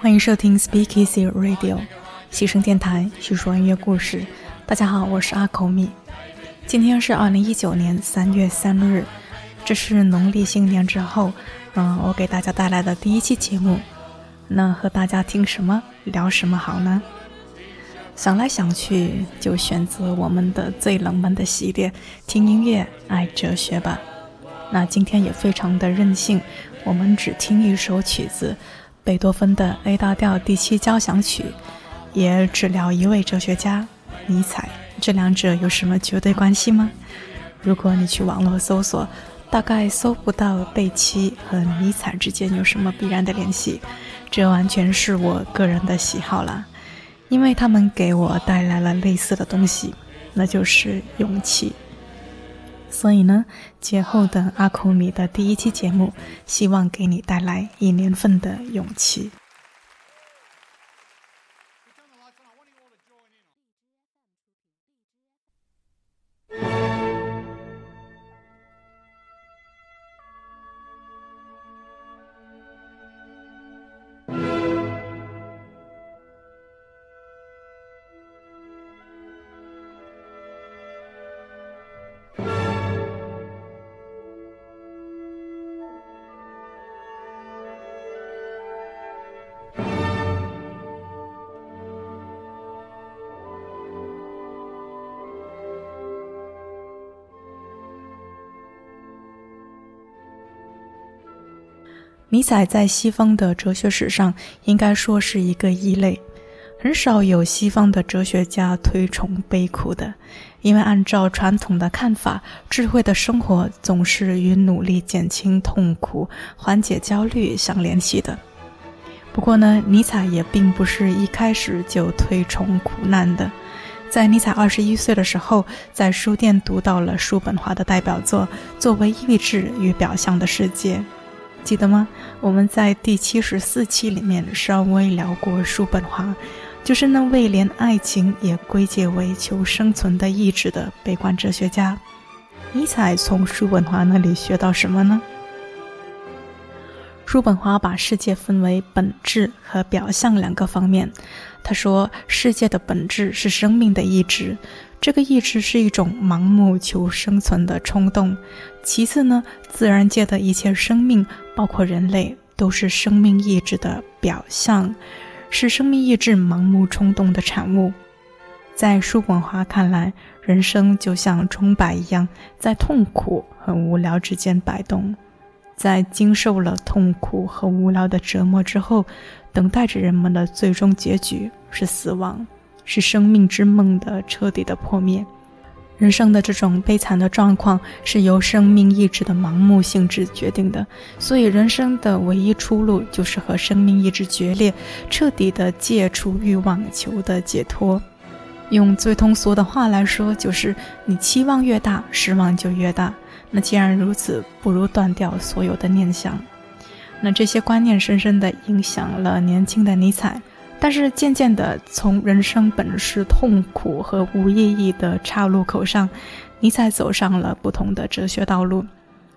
欢迎收听 Speak Easy Radio，喜声电台，叙说音乐故事。大家好，我是阿口米。今天是二零一九年三月三日，这是农历新年之后，嗯、我给大家带来的第一期节目。那和大家听什么，聊什么好呢？想来想去，就选择我们的最冷门的系列——听音乐，爱哲学吧。那今天也非常的任性，我们只听一首曲子，贝多芬的 A 大调第七交响曲，也只聊一位哲学家尼采。这两者有什么绝对关系吗？如果你去网络搜索，大概搜不到贝奇和尼采之间有什么必然的联系。这完全是我个人的喜好啦，因为他们给我带来了类似的东西，那就是勇气。所以呢，节后的阿库米的第一期节目，希望给你带来一年份的勇气。尼采在西方的哲学史上应该说是一个异类，很少有西方的哲学家推崇悲苦的，因为按照传统的看法，智慧的生活总是与努力减轻痛苦、缓解焦虑相联系的。不过呢，尼采也并不是一开始就推崇苦难的。在尼采二十一岁的时候，在书店读到了叔本华的代表作《作为意志与表象的世界》。记得吗？我们在第七十四期里面稍微聊过叔本华，就是那位连爱情也归结为求生存的意志的悲观哲学家。尼采从叔本华那里学到什么呢？叔本华把世界分为本质和表象两个方面。他说，世界的本质是生命的意志，这个意志是一种盲目求生存的冲动。其次呢，自然界的一切生命，包括人类，都是生命意志的表象，是生命意志盲目冲动的产物。在叔本华看来，人生就像钟摆一样，在痛苦和无聊之间摆动。在经受了痛苦和无聊的折磨之后，等待着人们的最终结局是死亡，是生命之梦的彻底的破灭。人生的这种悲惨的状况是由生命意志的盲目性质决定的，所以人生的唯一出路就是和生命意志决裂，彻底的戒除欲望，求得解脱。用最通俗的话来说，就是你期望越大，失望就越大。那既然如此，不如断掉所有的念想。那这些观念深深地影响了年轻的尼采，但是渐渐地，从人生本是痛苦和无意义的岔路口上，尼采走上了不同的哲学道路。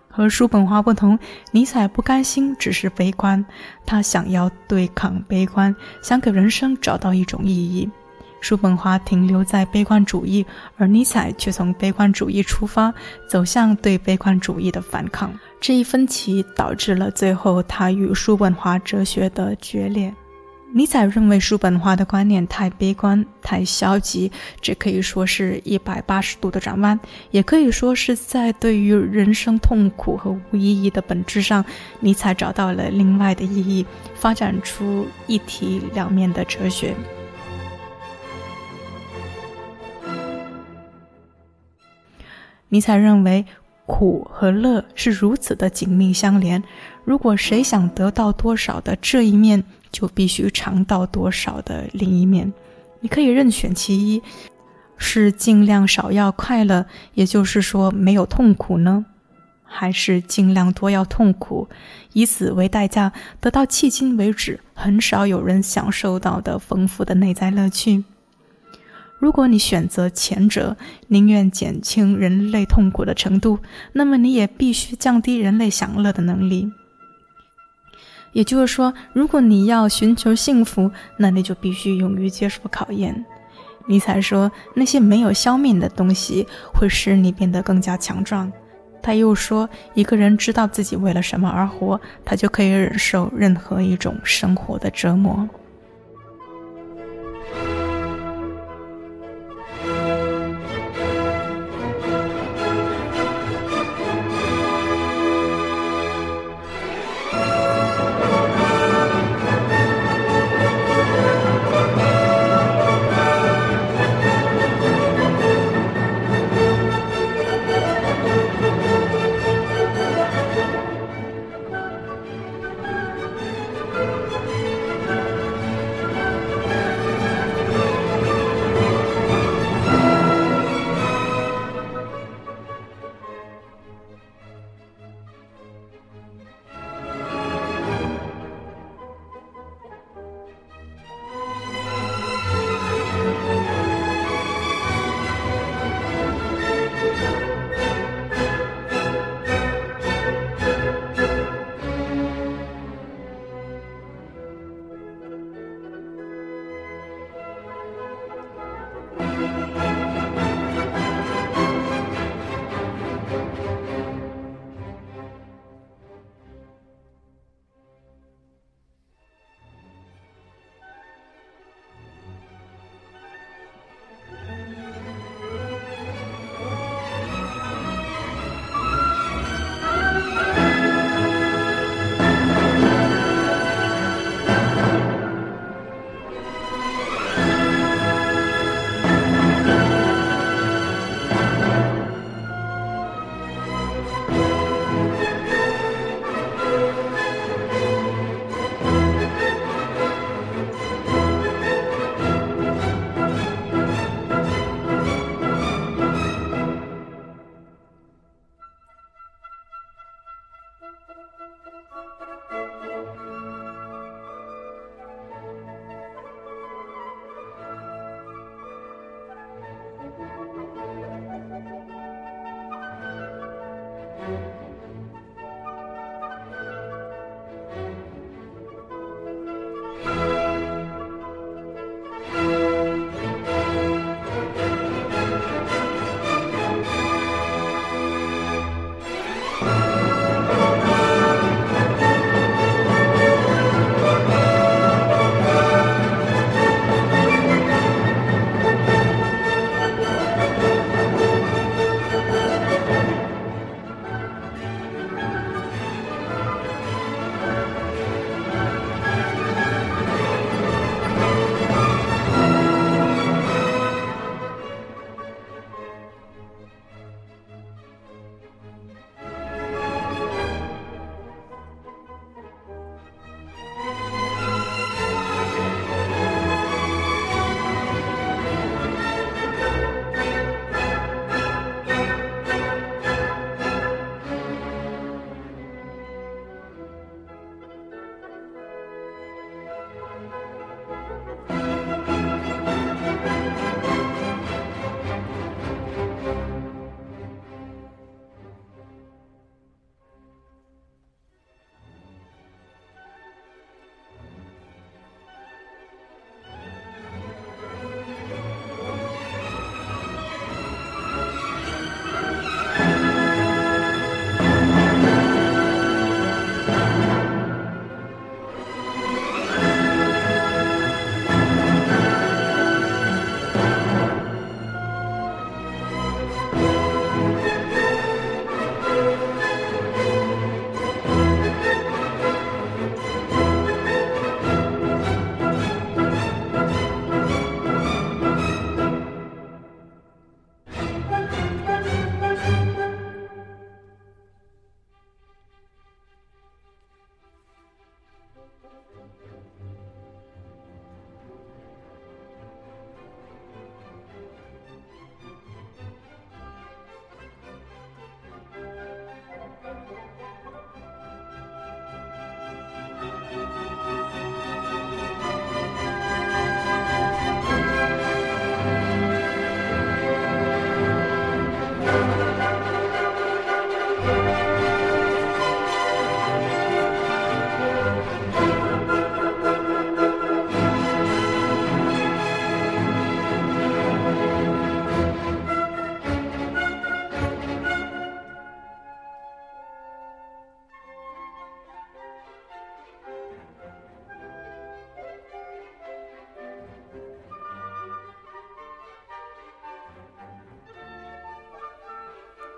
和叔本华不同，尼采不甘心只是悲观，他想要对抗悲观，想给人生找到一种意义。叔本华停留在悲观主义，而尼采却从悲观主义出发，走向对悲观主义的反抗。这一分歧导致了最后他与叔本华哲学的决裂。尼采认为叔本华的观念太悲观、太消极，这可以说是一百八十度的转弯，也可以说是在对于人生痛苦和无意义的本质上，尼采找到了另外的意义，发展出一体两面的哲学。尼采认为，苦和乐是如此的紧密相连。如果谁想得到多少的这一面，就必须尝到多少的另一面。你可以任选其一，是尽量少要快乐，也就是说没有痛苦呢，还是尽量多要痛苦，以此为代价得到迄今为止很少有人享受到的丰富的内在乐趣？如果你选择前者，宁愿减轻人类痛苦的程度，那么你也必须降低人类享乐的能力。也就是说，如果你要寻求幸福，那你就必须勇于接受考验。尼采说，那些没有消灭的东西会使你变得更加强壮。他又说，一个人知道自己为了什么而活，他就可以忍受任何一种生活的折磨。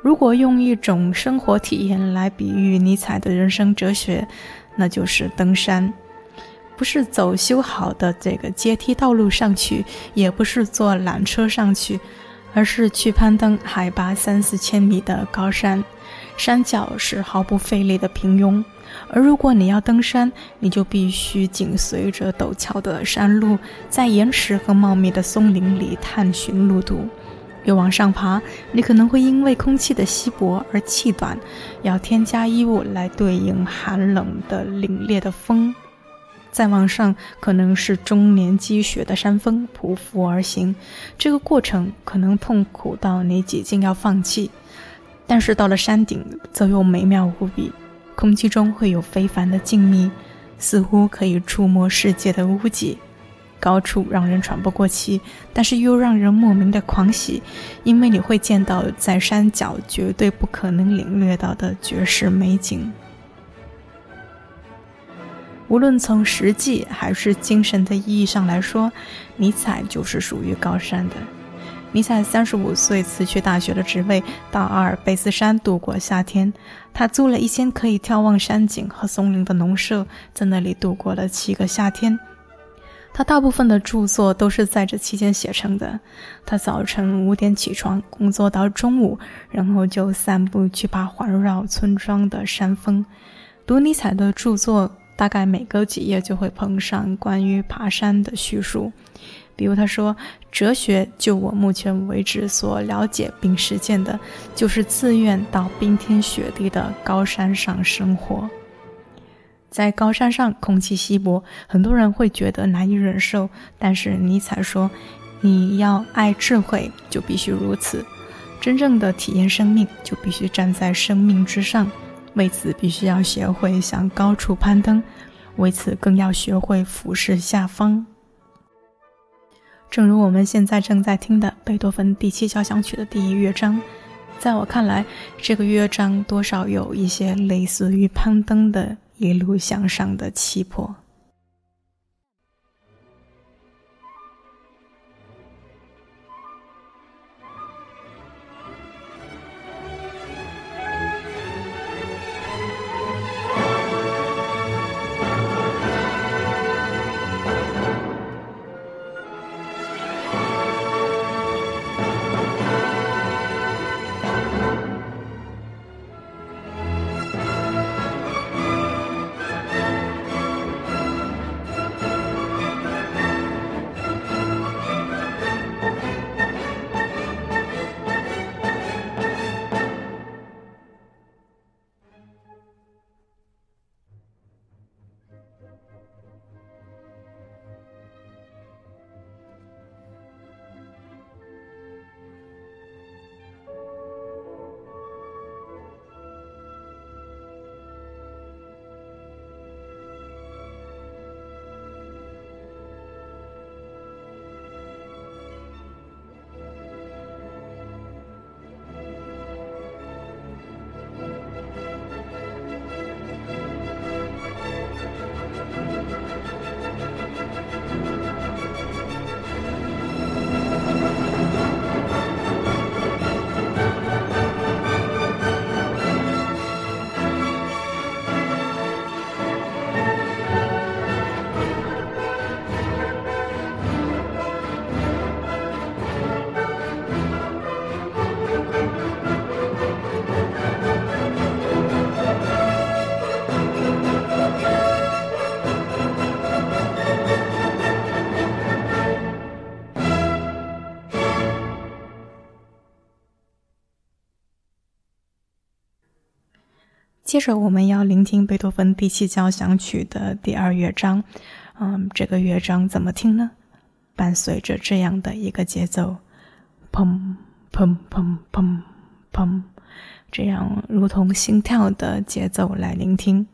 如果用一种生活体验来比喻尼采的人生哲学，那就是登山。不是走修好的这个阶梯道路上去，也不是坐缆车上去，而是去攀登海拔三四千米的高山。山脚是毫不费力的平庸，而如果你要登山，你就必须紧随着陡峭的山路，在岩石和茂密的松林里探寻路途。越往上爬，你可能会因为空气的稀薄而气短，要添加衣物来对应寒冷的凛冽的风。再往上，可能是终年积雪的山峰匍匐而行，这个过程可能痛苦到你几近要放弃。但是到了山顶，则又美妙无比，空气中会有非凡的静谧，似乎可以触摸世界的屋脊。高处让人喘不过气，但是又让人莫名的狂喜，因为你会见到在山脚绝对不可能领略到的绝世美景。无论从实际还是精神的意义上来说，尼采就是属于高山的。尼采三十五岁辞去大学的职位，到阿尔卑斯山度过夏天。他租了一间可以眺望山景和松林的农舍，在那里度过了七个夏天。他大部分的著作都是在这期间写成的。他早晨五点起床，工作到中午，然后就散步去爬环绕村庄的山峰。读尼采的著作。大概每隔几页就会碰上关于爬山的叙述，比如他说：“哲学就我目前为止所了解并实践的，就是自愿到冰天雪地的高山上生活。在高山上，空气稀薄，很多人会觉得难以忍受。但是尼采说，你要爱智慧，就必须如此；真正的体验生命，就必须站在生命之上。”为此，必须要学会向高处攀登；为此，更要学会俯视下方。正如我们现在正在听的贝多芬第七交响曲的第一乐章，在我看来，这个乐章多少有一些类似于攀登的一路向上的气魄。接着我们要聆听贝多芬第七交响曲的第二乐章，嗯，这个乐章怎么听呢？伴随着这样的一个节奏，砰砰砰砰砰，这样如同心跳的节奏来聆听。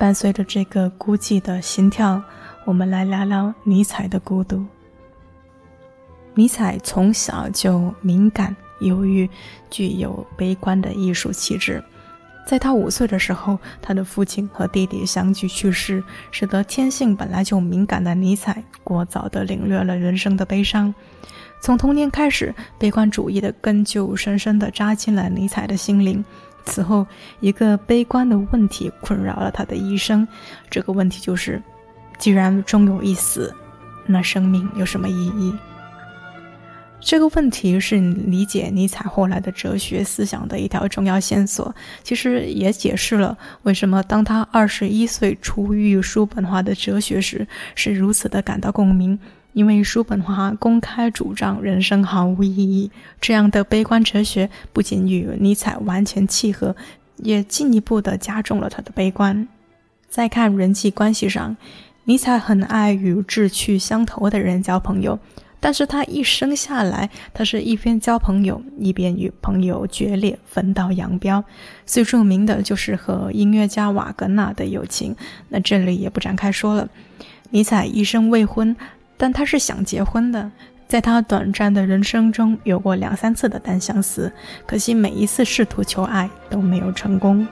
伴随着这个孤寂的心跳，我们来聊聊尼采的孤独。尼采从小就敏感、忧郁，具有悲观的艺术气质。在他五岁的时候，他的父亲和弟弟相继去世，使得天性本来就敏感的尼采过早地领略了人生的悲伤。从童年开始，悲观主义的根就深深地扎进了尼采的心灵。此后，一个悲观的问题困扰了他的一生。这个问题就是：既然终有一死，那生命有什么意义？这个问题是理解尼采后来的哲学思想的一条重要线索。其实也解释了为什么当他二十一岁初遇叔本华的哲学时，是如此的感到共鸣。因为叔本华公开主张人生毫无意义，这样的悲观哲学不仅与尼采完全契合，也进一步的加重了他的悲观。再看人际关系上，尼采很爱与志趣相投的人交朋友。但是他一生下来，他是一边交朋友，一边与朋友决裂，分道扬镳。最著名的就是和音乐家瓦格纳的友情，那这里也不展开说了。尼采一生未婚，但他是想结婚的。在他短暂的人生中，有过两三次的单相思，可惜每一次试图求爱都没有成功。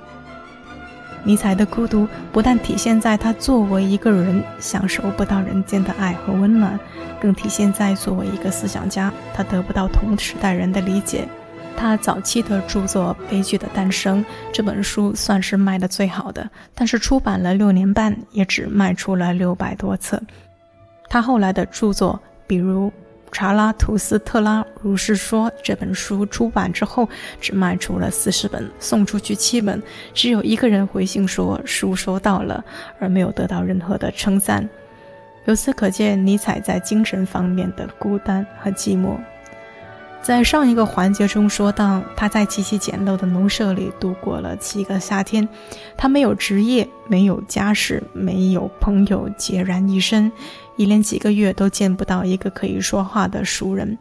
尼采的孤独不但体现在他作为一个人享受不到人间的爱和温暖，更体现在作为一个思想家，他得不到同时代人的理解。他早期的著作《悲剧的诞生》这本书算是卖的最好的，但是出版了六年半，也只卖出了六百多册。他后来的著作，比如。查拉图斯特拉如是说。这本书出版之后，只卖出了四十本，送出去七本，只有一个人回信说书收到了，而没有得到任何的称赞。由此可见，尼采在精神方面的孤单和寂寞。在上一个环节中说到，他在极其简陋的农舍里度过了七个夏天，他没有职业，没有家世，没有朋友，孑然一身。一连几个月都见不到一个可以说话的熟人。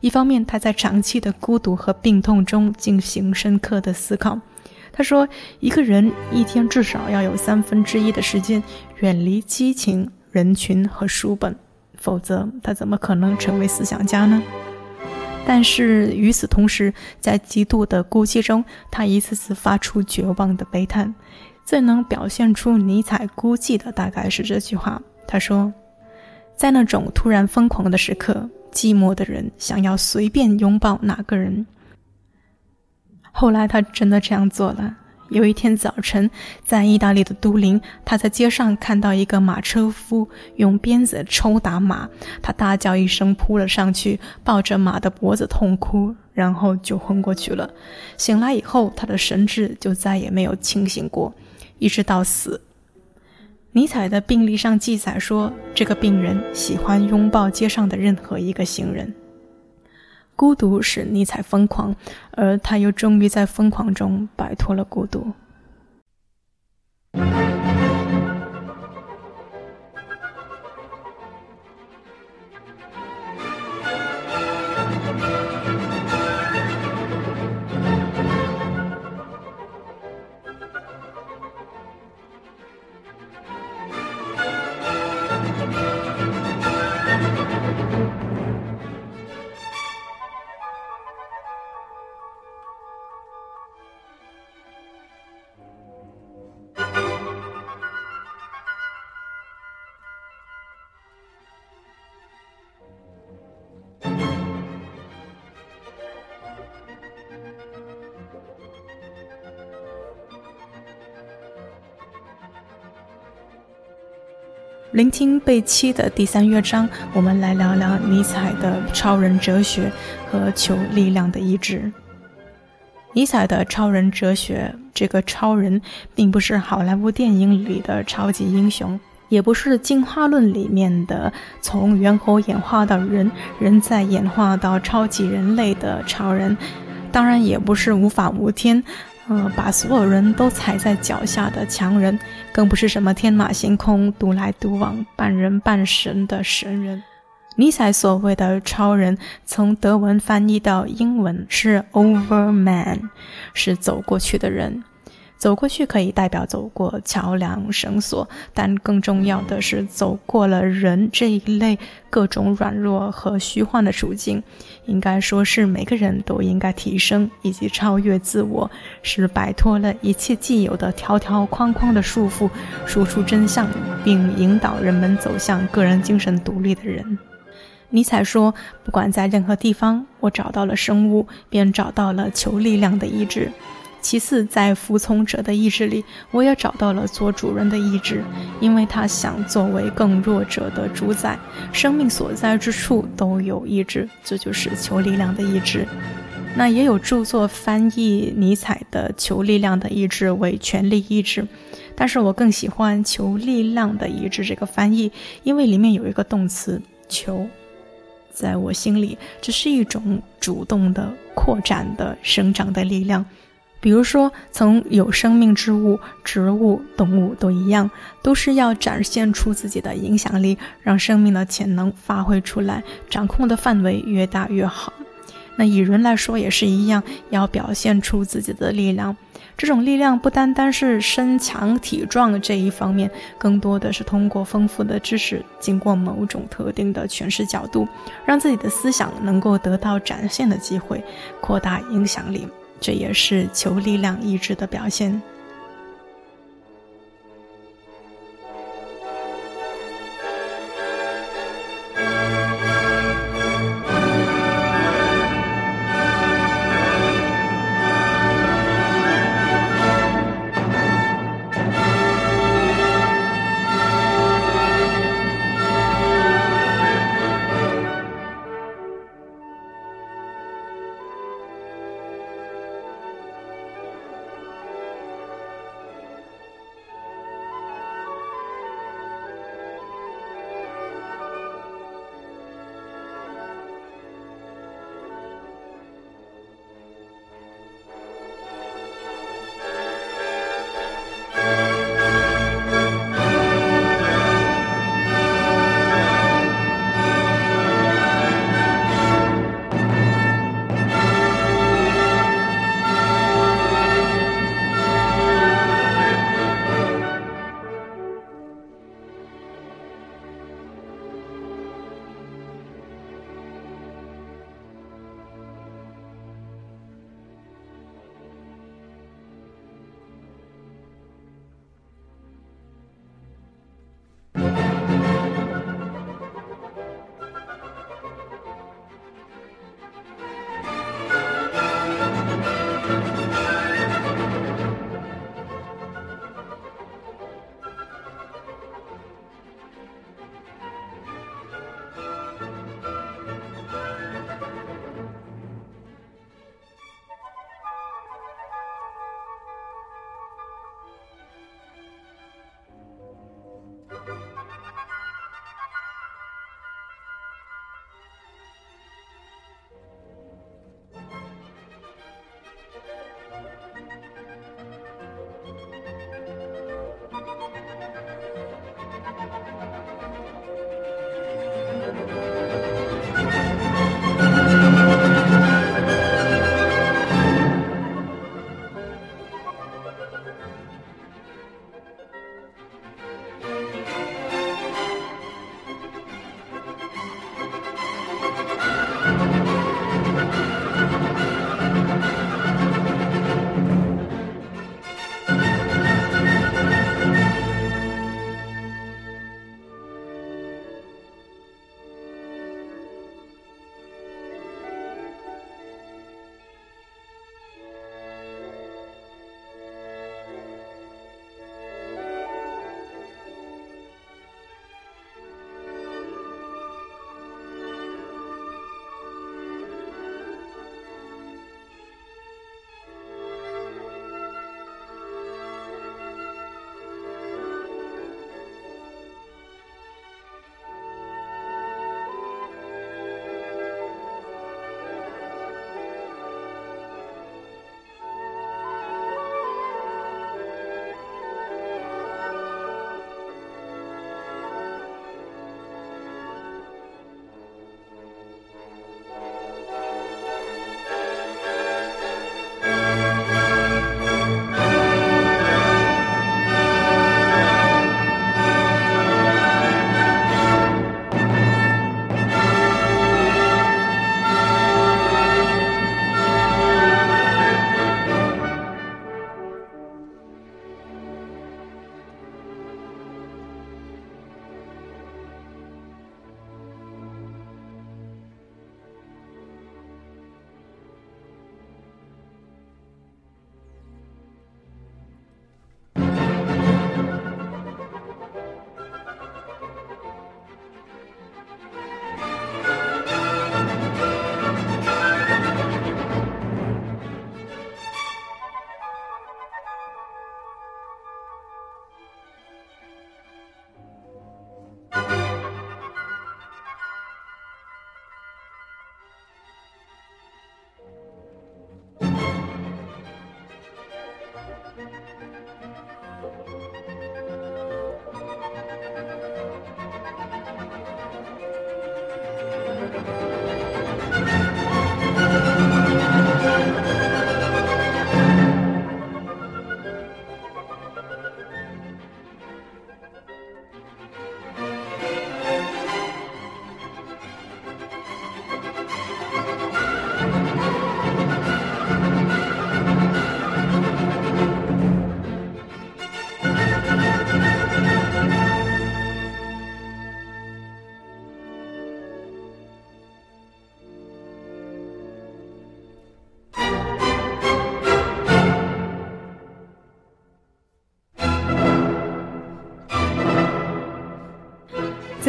一方面，他在长期的孤独和病痛中进行深刻的思考。他说：“一个人一天至少要有三分之一的时间远离激情、人群和书本，否则他怎么可能成为思想家呢？”但是与此同时，在极度的孤寂中，他一次次发出绝望的悲叹。最能表现出尼采孤寂的，大概是这句话：“他说。”在那种突然疯狂的时刻，寂寞的人想要随便拥抱哪个人。后来他真的这样做了。有一天早晨，在意大利的都灵，他在街上看到一个马车夫用鞭子抽打马，他大叫一声扑了上去，抱着马的脖子痛哭，然后就昏过去了。醒来以后，他的神智就再也没有清醒过，一直到死。尼采的病历上记载说，这个病人喜欢拥抱街上的任何一个行人。孤独使尼采疯狂，而他又终于在疯狂中摆脱了孤独。聆听被欺的第三乐章，我们来聊聊尼采的超人哲学和求力量的意志。尼采的超人哲学，这个超人并不是好莱坞电影里的超级英雄，也不是进化论里面的从猿猴演化到人，人再演化到超级人类的超人，当然也不是无法无天。呃，把所有人都踩在脚下的强人，更不是什么天马行空、独来独往、半人半神的神人。尼采所谓的超人，从德文翻译到英文是 overman，是走过去的人。走过去可以代表走过桥梁、绳索，但更重要的是走过了人这一类各种软弱和虚幻的处境。应该说是每个人都应该提升以及超越自我，是摆脱了一切既有的条条框框的束缚，说出真相，并引导人们走向个人精神独立的人。尼采说：“不管在任何地方，我找到了生物，便找到了求力量的意志。”其次，在服从者的意志里，我也找到了做主人的意志，因为他想作为更弱者的主宰。生命所在之处都有意志，这就是求力量的意志。那也有著作翻译尼采的“求力量的意志”为“权力意志”，但是我更喜欢“求力量的意志”这个翻译，因为里面有一个动词“求”。在我心里，这是一种主动的、扩展的、生长的力量。比如说，从有生命之物、植物、动物都一样，都是要展现出自己的影响力，让生命的潜能发挥出来，掌控的范围越大越好。那以人来说也是一样，要表现出自己的力量。这种力量不单单是身强体壮这一方面，更多的是通过丰富的知识，经过某种特定的诠释角度，让自己的思想能够得到展现的机会，扩大影响力。这也是求力量意志的表现。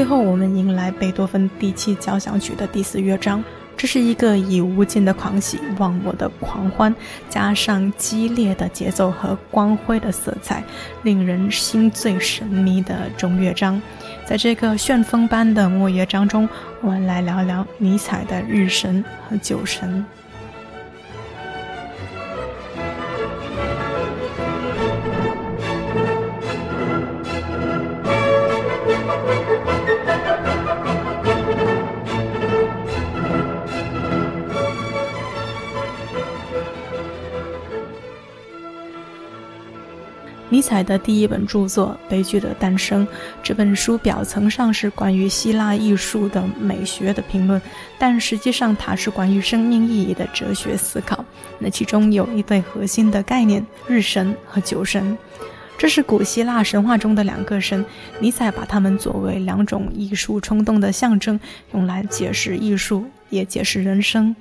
后，我们迎来贝多芬第七交响曲的第四乐章。这是一个以无尽的狂喜、忘我的狂欢，加上激烈的节奏和光辉的色彩，令人心醉神迷的中乐章。在这个旋风般的末乐章中，我们来聊聊尼采的日神和酒神。尼采的第一本著作《悲剧的诞生》这本书表层上是关于希腊艺术的美学的评论，但实际上它是关于生命意义的哲学思考。那其中有一对核心的概念：日神和酒神。这是古希腊神话中的两个神，尼采把它们作为两种艺术冲动的象征，用来解释艺术，也解释人生。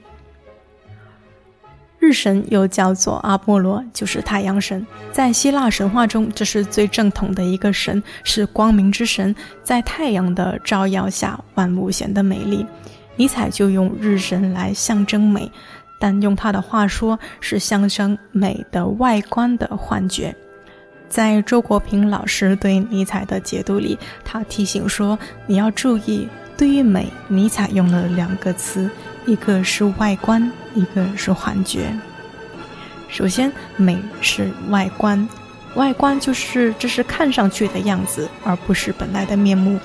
日神又叫做阿波罗，就是太阳神。在希腊神话中，这是最正统的一个神，是光明之神。在太阳的照耀下，万物显得美丽。尼采就用日神来象征美，但用他的话说，是象征美的外观的幻觉。在周国平老师对尼采的解读里，他提醒说：“你要注意，对于美，尼采用了两个词。”一个是外观，一个是幻觉。首先，美是外观，外观就是这是看上去的样子，而不是本来的面目。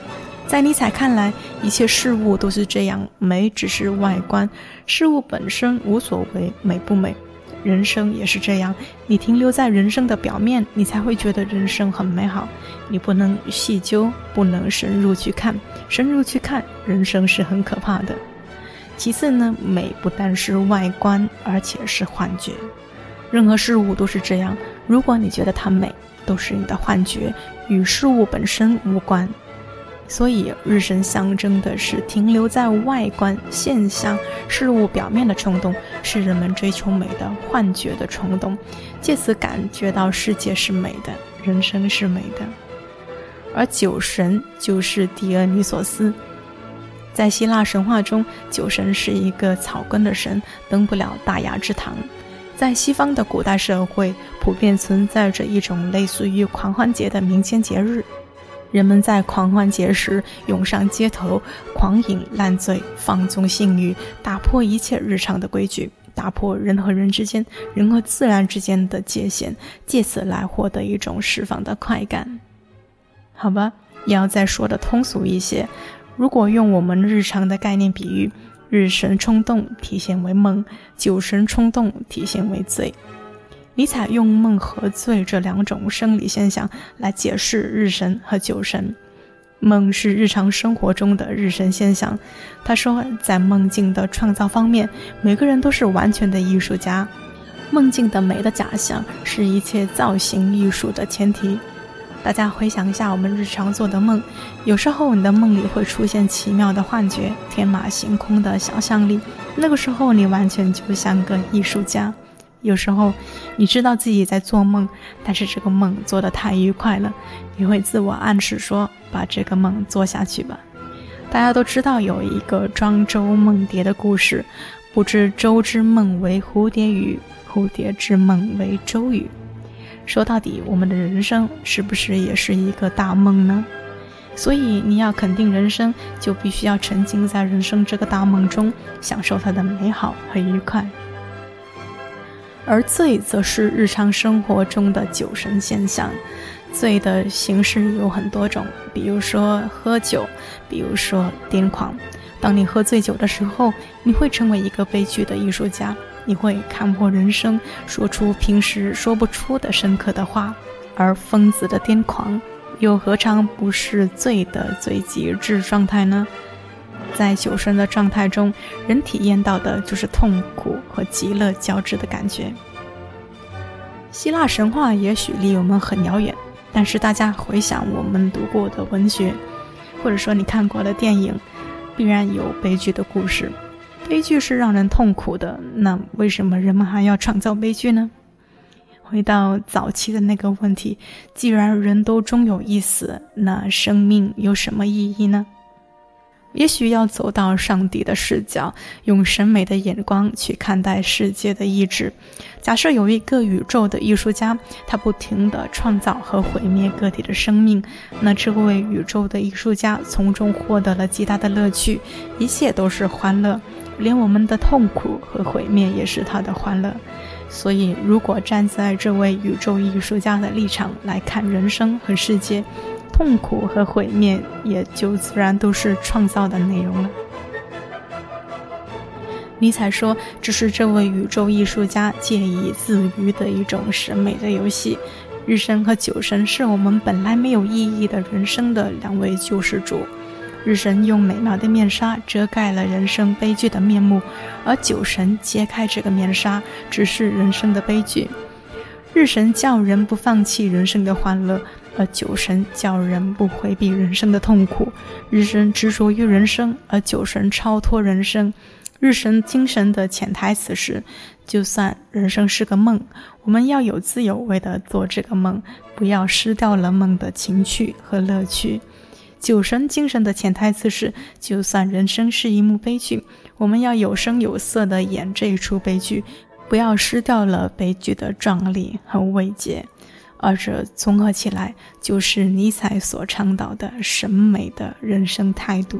在尼采看来，一切事物都是这样，美只是外观，事物本身无所谓美不美。人生也是这样，你停留在人生的表面，你才会觉得人生很美好。你不能细究，不能深入去看，深入去看，人生是很可怕的。其次呢，美不但是外观，而且是幻觉。任何事物都是这样，如果你觉得它美，都是你的幻觉，与事物本身无关。所以，日神象征的是停留在外观现象、事物表面的冲动，是人们追求美的幻觉的冲动，借此感觉到世界是美的，人生是美的。而酒神就是狄俄尼索斯。在希腊神话中，酒神是一个草根的神，登不了大雅之堂。在西方的古代社会，普遍存在着一种类似于狂欢节的民间节日，人们在狂欢节时涌上街头，狂饮烂醉，放纵性欲，打破一切日常的规矩，打破人和人之间、人和自然之间的界限，借此来获得一种释放的快感。好吧，也要再说的通俗一些。如果用我们日常的概念比喻，日神冲动体现为梦，酒神冲动体现为醉。尼采用梦和醉这两种生理现象来解释日神和酒神。梦是日常生活中的日神现象。他说，在梦境的创造方面，每个人都是完全的艺术家。梦境的美的假象是一切造型艺术的前提。大家回想一下我们日常做的梦，有时候你的梦里会出现奇妙的幻觉、天马行空的想象力，那个时候你完全就像个艺术家。有时候你知道自己在做梦，但是这个梦做得太愉快了，你会自我暗示说：“把这个梦做下去吧。”大家都知道有一个庄周梦蝶的故事，不知周之梦为蝴蝶语，蝴蝶之梦为周语。说到底，我们的人生是不是也是一个大梦呢？所以你要肯定人生，就必须要沉浸在人生这个大梦中，享受它的美好和愉快。而醉，则是日常生活中的酒神现象。醉的形式有很多种，比如说喝酒，比如说癫狂。当你喝醉酒的时候，你会成为一个悲剧的艺术家。你会看破人生，说出平时说不出的深刻的话，而疯子的癫狂，又何尝不是醉的最极致状态呢？在酒神的状态中，人体验到的就是痛苦和极乐交织的感觉。希腊神话也许离我们很遥远，但是大家回想我们读过的文学，或者说你看过的电影，必然有悲剧的故事。悲剧是让人痛苦的，那为什么人们还要创造悲剧呢？回到早期的那个问题，既然人都终有一死，那生命有什么意义呢？也许要走到上帝的视角，用审美的眼光去看待世界的意志。假设有一个宇宙的艺术家，他不停地创造和毁灭个体的生命，那这位宇宙的艺术家从中获得了极大的乐趣，一切都是欢乐，连我们的痛苦和毁灭也是他的欢乐。所以，如果站在这位宇宙艺术家的立场来看人生和世界，痛苦和毁灭也就自然都是创造的内容了。尼采说：“这是这位宇宙艺术家借以自娱的一种审美的游戏。日神和酒神是我们本来没有意义的人生的两位救世主。日神用美妙的面纱遮盖了人生悲剧的面目，而酒神揭开这个面纱，直视人生的悲剧。日神叫人不放弃人生的欢乐。”而酒神叫人不回避人生的痛苦，日神执着于人生，而酒神超脱人生。日神精神的潜台词是：就算人生是个梦，我们要有滋有味地做这个梦，不要失掉了梦的情趣和乐趣。酒神精神的潜台词是：就算人生是一幕悲剧，我们要有声有色地演这一出悲剧，不要失掉了悲剧的壮丽和慰藉。二者综合起来，就是尼采所倡导的审美的人生态度。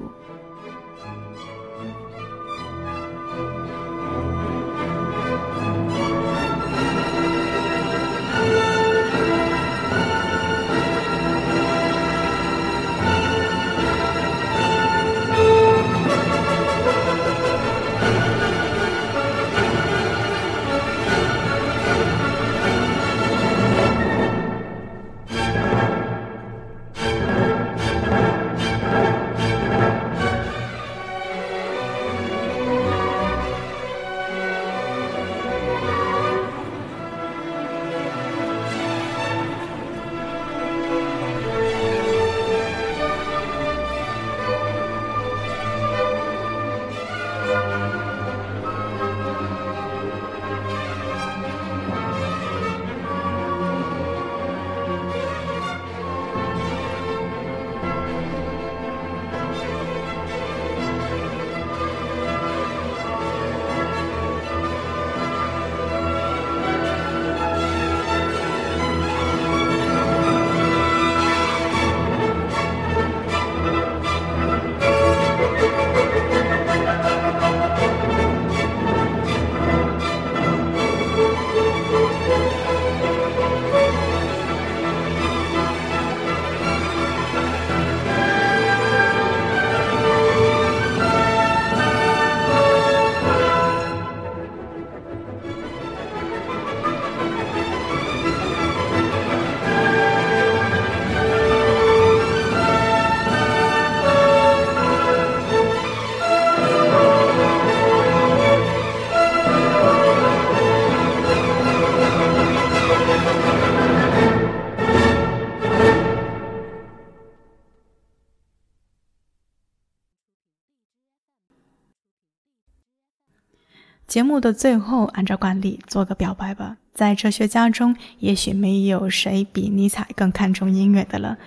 节目的最后，按照惯例做个表白吧。在哲学家中，也许没有谁比尼采更看重音乐的了。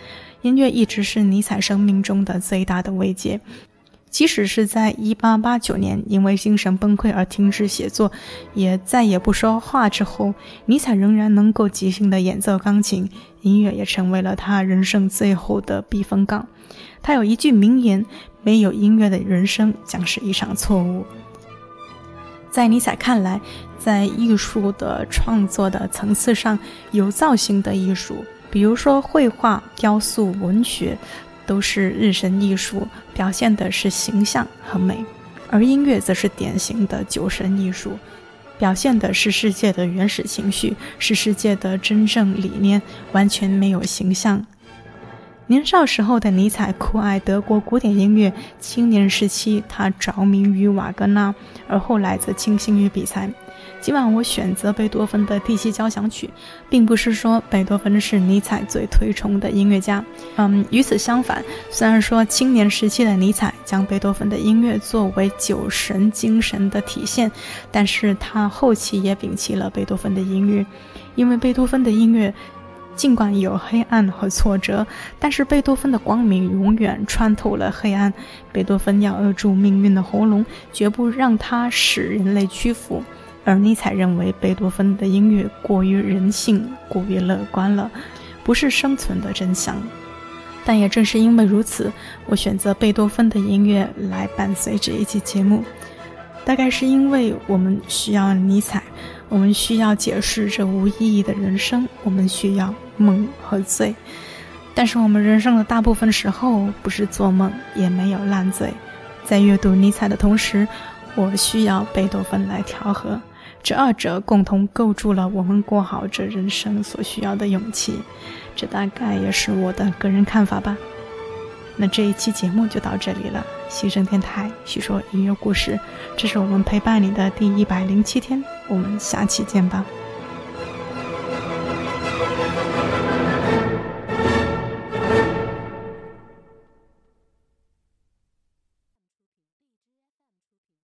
音乐一直是尼采生命中的最大的慰藉。即使是在1889年因为精神崩溃而停止写作，也再也不说话之后，尼采仍然能够即兴地演奏钢琴。音乐也成为了他人生最后的避风港。他有一句名言：“没有音乐的人生将是一场错误。”在尼采看来，在艺术的创作的层次上，有造型的艺术，比如说绘画、雕塑、文学，都是日神艺术，表现的是形象和美；而音乐则是典型的酒神艺术，表现的是世界的原始情绪，是世界的真正理念，完全没有形象。年少时候的尼采酷爱德国古典音乐，青年时期他着迷于瓦格纳，而后来则倾心于比才。今晚我选择贝多芬的第七交响曲，并不是说贝多芬是尼采最推崇的音乐家。嗯，与此相反，虽然说青年时期的尼采将贝多芬的音乐作为酒神精神的体现，但是他后期也摒弃了贝多芬的音乐，因为贝多芬的音乐。尽管有黑暗和挫折，但是贝多芬的光明永远穿透了黑暗。贝多芬要扼住命运的喉咙，绝不让它使人类屈服。而尼采认为贝多芬的音乐过于人性，过于乐观了，不是生存的真相。但也正是因为如此，我选择贝多芬的音乐来伴随这一期节目。大概是因为我们需要尼采，我们需要解释这无意义的人生，我们需要梦和醉。但是我们人生的大部分时候不是做梦，也没有烂醉。在阅读尼采的同时，我需要贝多芬来调和。这二者共同构筑了我们过好这人生所需要的勇气，这大概也是我的个人看法吧。那这一期节目就到这里了，西声电台叙说音乐故事，这是我们陪伴你的第一百零七天，我们下期见吧。